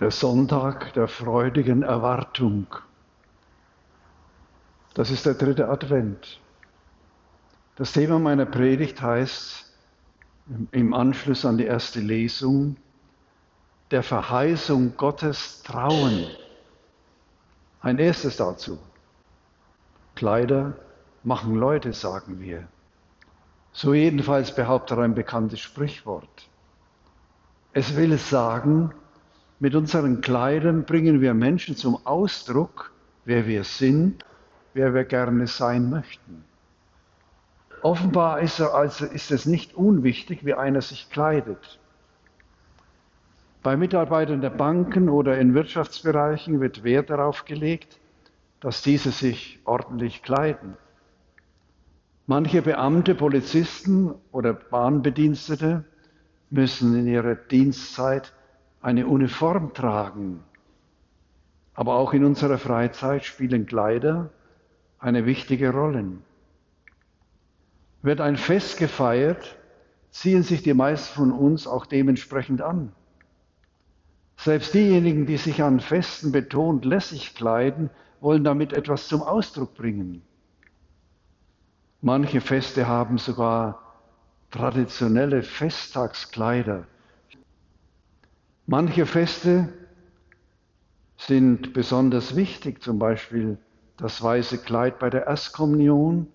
der Sonntag der freudigen Erwartung. Das ist der dritte Advent. Das Thema meiner Predigt heißt im Anschluss an die erste Lesung, der Verheißung Gottes trauen. Ein erstes dazu. Kleider machen Leute, sagen wir. So jedenfalls behauptet ein bekanntes Sprichwort. Es will sagen, mit unseren Kleidern bringen wir Menschen zum Ausdruck, wer wir sind, wer wir gerne sein möchten. Offenbar ist, also, ist es nicht unwichtig, wie einer sich kleidet. Bei Mitarbeitern der Banken oder in Wirtschaftsbereichen wird Wert darauf gelegt, dass diese sich ordentlich kleiden. Manche Beamte, Polizisten oder Bahnbedienstete müssen in ihrer Dienstzeit eine Uniform tragen. Aber auch in unserer Freizeit spielen Kleider eine wichtige Rolle. Wird ein Fest gefeiert, ziehen sich die meisten von uns auch dementsprechend an. Selbst diejenigen, die sich an Festen betont lässig kleiden, wollen damit etwas zum Ausdruck bringen. Manche Feste haben sogar traditionelle Festtagskleider, Manche Feste sind besonders wichtig, zum Beispiel das weiße Kleid bei der Erstkommunion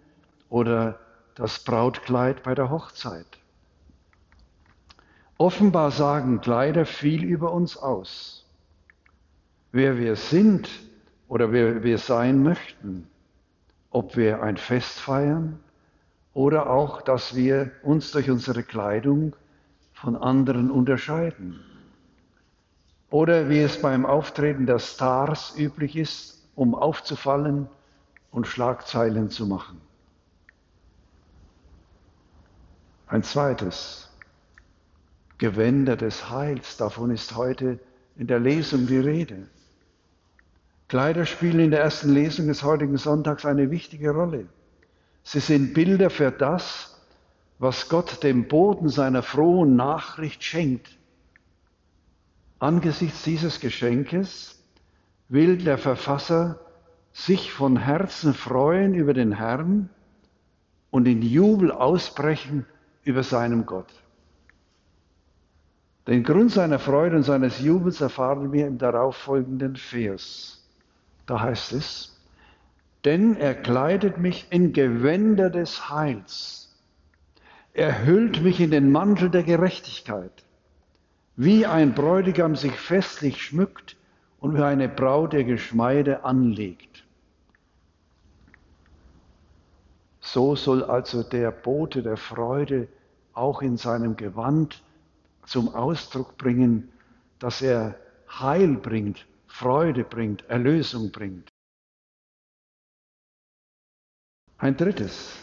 oder das Brautkleid bei der Hochzeit. Offenbar sagen Kleider viel über uns aus. Wer wir sind oder wer wir sein möchten, ob wir ein Fest feiern oder auch, dass wir uns durch unsere Kleidung von anderen unterscheiden. Oder wie es beim Auftreten der Stars üblich ist, um aufzufallen und Schlagzeilen zu machen. Ein zweites, Gewänder des Heils, davon ist heute in der Lesung die Rede. Kleider spielen in der ersten Lesung des heutigen Sonntags eine wichtige Rolle. Sie sind Bilder für das, was Gott dem Boden seiner frohen Nachricht schenkt Angesichts dieses Geschenkes will der Verfasser sich von Herzen freuen über den Herrn und in Jubel ausbrechen über seinem Gott. Den Grund seiner Freude und seines Jubels erfahren wir im darauffolgenden Vers. Da heißt es, denn er kleidet mich in Gewänder des Heils. Er hüllt mich in den Mantel der Gerechtigkeit wie ein Bräutigam sich festlich schmückt und wie eine Braut ihr Geschmeide anlegt. So soll also der Bote der Freude auch in seinem Gewand zum Ausdruck bringen, dass er Heil bringt, Freude bringt, Erlösung bringt. Ein drittes.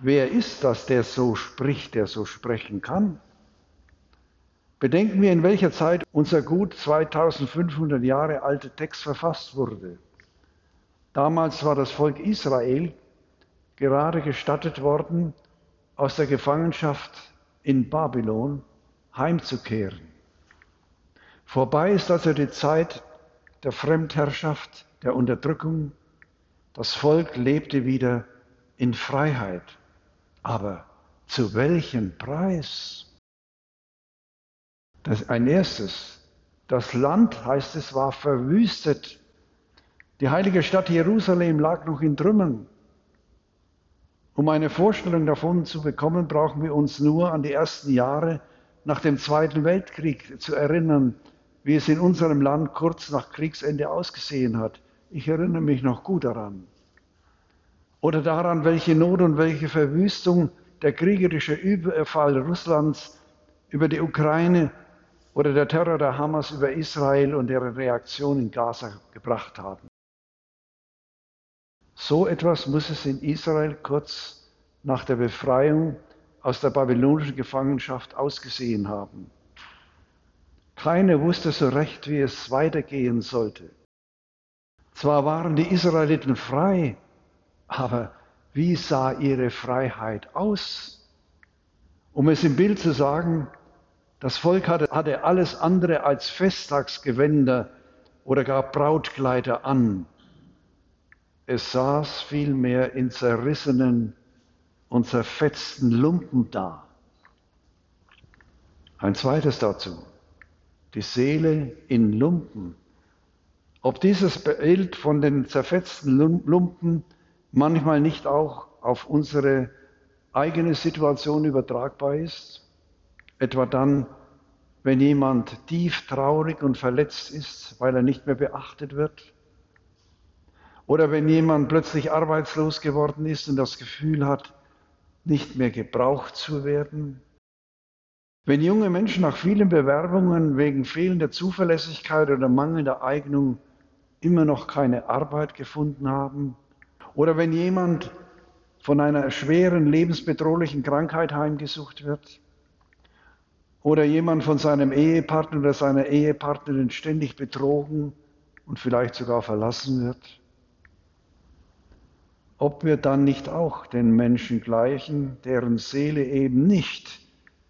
Wer ist das, der so spricht, der so sprechen kann? Bedenken wir, in welcher Zeit unser gut 2500 Jahre alte Text verfasst wurde. Damals war das Volk Israel gerade gestattet worden, aus der Gefangenschaft in Babylon heimzukehren. Vorbei ist also die Zeit der Fremdherrschaft, der Unterdrückung. Das Volk lebte wieder in Freiheit. Aber zu welchem Preis? Das ein erstes. Das Land, heißt es, war verwüstet. Die heilige Stadt Jerusalem lag noch in Trümmern. Um eine Vorstellung davon zu bekommen, brauchen wir uns nur an die ersten Jahre nach dem Zweiten Weltkrieg zu erinnern, wie es in unserem Land kurz nach Kriegsende ausgesehen hat. Ich erinnere mich noch gut daran. Oder daran, welche Not und welche Verwüstung der kriegerische Überfall Russlands über die Ukraine oder der Terror der Hamas über Israel und ihre Reaktion in Gaza gebracht haben. So etwas muss es in Israel kurz nach der Befreiung aus der babylonischen Gefangenschaft ausgesehen haben. Keiner wusste so recht, wie es weitergehen sollte. Zwar waren die Israeliten frei, aber wie sah ihre Freiheit aus? Um es im Bild zu sagen, Das Volk hatte, hatte alles andere als Festtagsgewänder oder gar Brautkleider an. Es saß vielmehr in zerrissenen und zerfetzten Lumpen da. Ein zweites dazu, die Seele in Lumpen. Ob dieses Bild von den zerfetzten Lumpen manchmal nicht auch auf unsere eigene Situation übertragbar ist, etwa dann, wenn jemand tief traurig und verletzt ist, weil er nicht mehr beachtet wird, oder wenn jemand plötzlich arbeitslos geworden ist und das Gefühl hat, nicht mehr gebraucht zu werden, wenn junge Menschen nach vielen Bewerbungen wegen fehlender Zuverlässigkeit oder mangelnder Eignung immer noch keine Arbeit gefunden haben, oder wenn jemand von einer schweren lebensbedrohlichen Krankheit heimgesucht wird, oder jemand von seinem Ehepartner oder seiner Ehepartnerin ständig betrogen und vielleicht sogar verlassen wird, ob wir dann nicht auch den Menschen gleichen, deren Seele eben nicht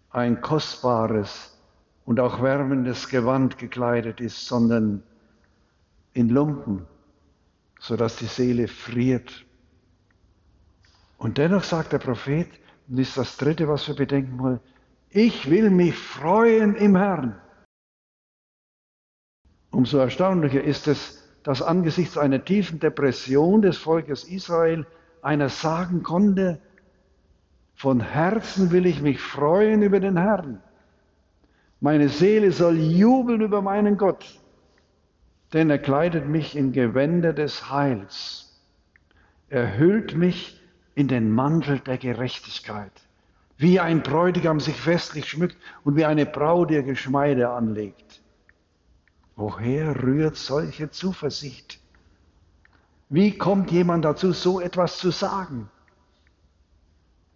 ein kostbares und auch wärmendes Gewand gekleidet ist, sondern in Lumpen, sodass die Seele friert. Und dennoch sagt der Prophet, und das ist das Dritte, was wir bedenken wollen, ich will mich freuen im Herrn. Umso erstaunlicher ist es, dass angesichts einer tiefen Depression des Volkes Israel einer sagen konnte, von Herzen will ich mich freuen über den Herrn. Meine Seele soll jubeln über meinen Gott, denn er kleidet mich in Gewänder des Heils. Er hüllt mich in den Mantel der Gerechtigkeit wie ein Bräutigam sich festlich schmückt und wie eine Braut ihr Geschmeide anlegt. Woher rührt solche Zuversicht? Wie kommt jemand dazu, so etwas zu sagen?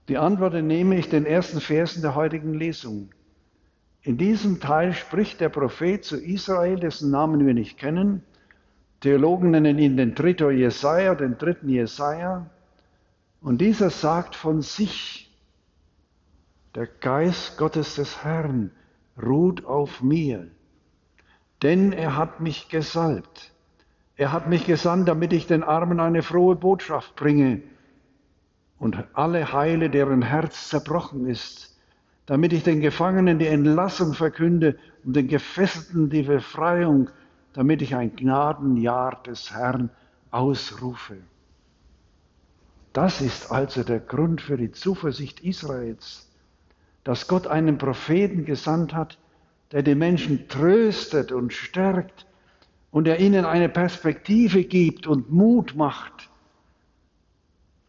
Die Antwort nehme ich den ersten Versen der heutigen Lesung. In diesem Teil spricht der Prophet zu Israel, dessen Namen wir nicht kennen. Theologen nennen ihn den dritten Jesaja, den dritten Jesaja. Und dieser sagt von sich, der Geist Gottes des Herrn ruht auf mir, denn er hat mich gesalbt. Er hat mich gesandt, damit ich den Armen eine frohe Botschaft bringe und alle heile, deren Herz zerbrochen ist, damit ich den Gefangenen die Entlassung verkünde und den Gefesselten die Befreiung, damit ich ein Gnadenjahr des Herrn ausrufe. Das ist also der Grund für die Zuversicht Israels dass Gott einen Propheten gesandt hat, der die Menschen tröstet und stärkt und der ihnen eine Perspektive gibt und Mut macht.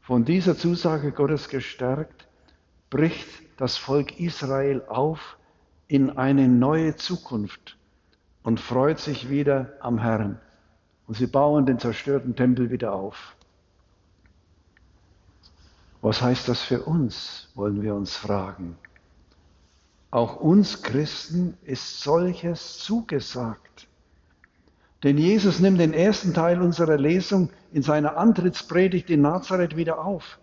Von dieser Zusage Gottes gestärkt, bricht das Volk Israel auf in eine neue Zukunft und freut sich wieder am Herrn. Und sie bauen den zerstörten Tempel wieder auf. Was heißt das für uns, wollen wir uns fragen. Auch uns Christen ist solches zugesagt. Denn Jesus nimmt den ersten Teil unserer Lesung in seiner Antrittspredigt in Nazareth wieder auf.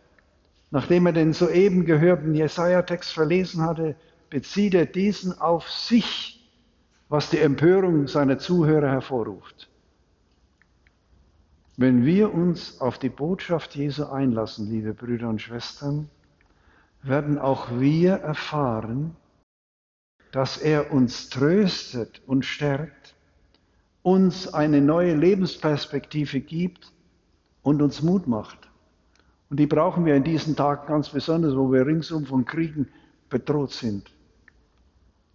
Nachdem er den soeben gehörten Jesaja-Text verlesen hatte, bezieht er diesen auf sich, was die Empörung seiner Zuhörer hervorruft. Wenn wir uns auf die Botschaft Jesu einlassen, liebe Brüder und Schwestern, werden auch wir erfahren, dass er uns tröstet und stärkt, uns eine neue Lebensperspektive gibt und uns Mut macht. Und die brauchen wir in diesen Tagen ganz besonders, wo wir ringsum von Kriegen bedroht sind.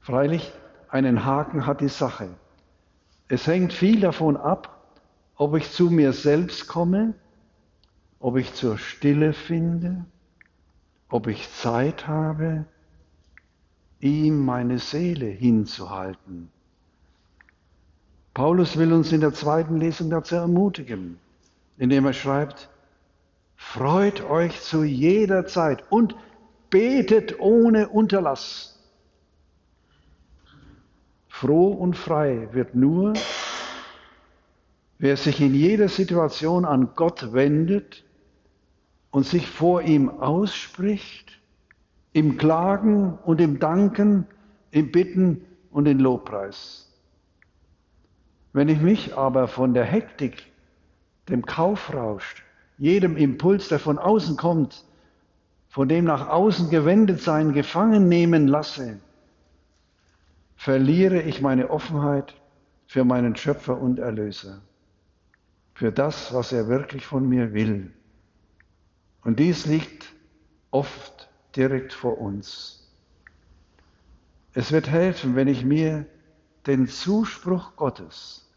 Freilich, einen Haken hat die Sache. Es hängt viel davon ab, ob ich zu mir selbst komme, ob ich zur Stille finde, ob ich Zeit habe, ihm meine Seele hinzuhalten. Paulus will uns in der zweiten Lesung dazu ermutigen, indem er schreibt, freut euch zu jeder Zeit und betet ohne Unterlass. Froh und frei wird nur, wer sich in jeder Situation an Gott wendet und sich vor ihm ausspricht im Klagen und im Danken im Bitten und in Lobpreis. Wenn ich mich aber von der Hektik, dem Kaufrausch, jedem Impuls, der von außen kommt, von dem nach außen gewendet sein, gefangen nehmen lasse, verliere ich meine Offenheit für meinen Schöpfer und Erlöser, für das, was er wirklich von mir will. Und dies liegt oft direkt vor uns. Es wird helfen, wenn ich mir den Zuspruch Gottes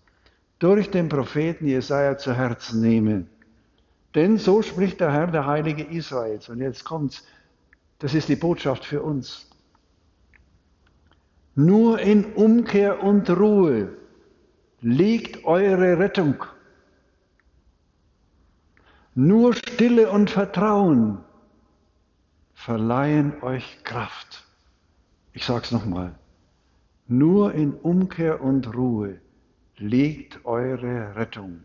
durch den Propheten Jesaja zu Herzen nehme. Denn so spricht der Herr, der Heilige Israels. Und jetzt kommt's. Das ist die Botschaft für uns. Nur in Umkehr und Ruhe liegt eure Rettung. Nur Stille und Vertrauen verleihen euch Kraft. Ich sage es nochmal. Nur in Umkehr und Ruhe liegt eure Rettung.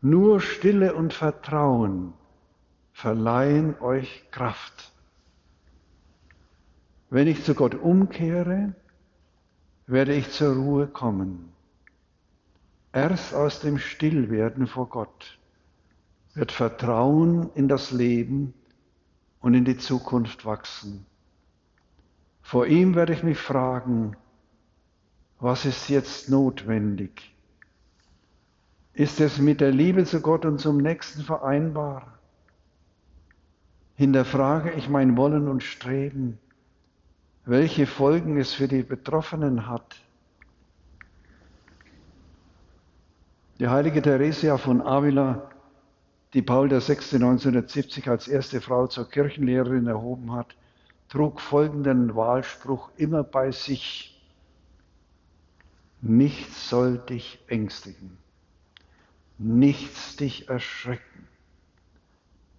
Nur Stille und Vertrauen verleihen euch Kraft. Wenn ich zu Gott umkehre, werde ich zur Ruhe kommen. Erst aus dem Stillwerden vor Gott wird Vertrauen in das Leben und in die Zukunft wachsen. Vor ihm werde ich mich fragen, was ist jetzt notwendig? Ist es mit der Liebe zu Gott und zum Nächsten vereinbar? Hinterfrage ich mein Wollen und Streben, welche Folgen es für die Betroffenen hat. Die heilige Theresia von Avila, die Paul VI. 1970 als erste Frau zur Kirchenlehrerin erhoben hat, trug folgenden Wahlspruch immer bei sich. Nichts soll dich ängstigen, nichts dich erschrecken.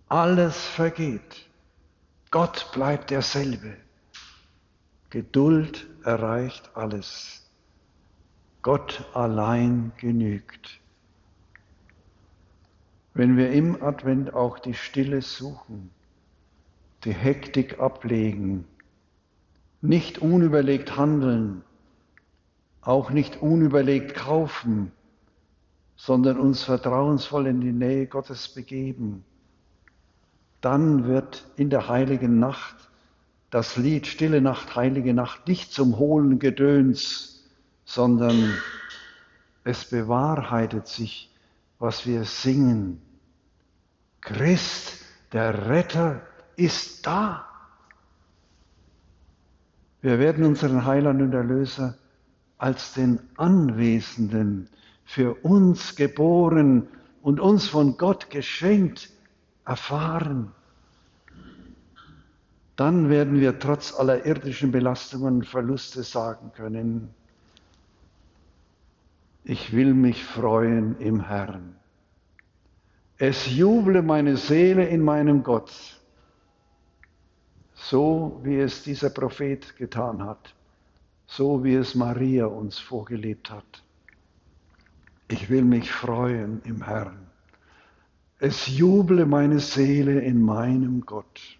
Alles vergeht. Gott bleibt derselbe. Geduld erreicht alles. Gott allein genügt. Wenn wir im Advent auch die Stille suchen, die Hektik ablegen, nicht unüberlegt handeln, auch nicht unüberlegt kaufen, sondern uns vertrauensvoll in die Nähe Gottes begeben, dann wird in der heiligen Nacht das Lied Stille Nacht, heilige Nacht nicht zum hohlen Gedöns, sondern es bewahrheitet sich, was wir singen. Christ, der Retter, ist da. Wir werden unseren Heiland und Erlöser als den Anwesenden, für uns geboren und uns von Gott geschenkt erfahren. Dann werden wir trotz aller irdischen Belastungen und Verluste sagen können, ich will mich freuen im Herrn. Es juble meine Seele in meinem Gott so wie es dieser Prophet getan hat, so wie es Maria uns vorgelebt hat. Ich will mich freuen im Herrn. Es juble meine Seele in meinem Gott.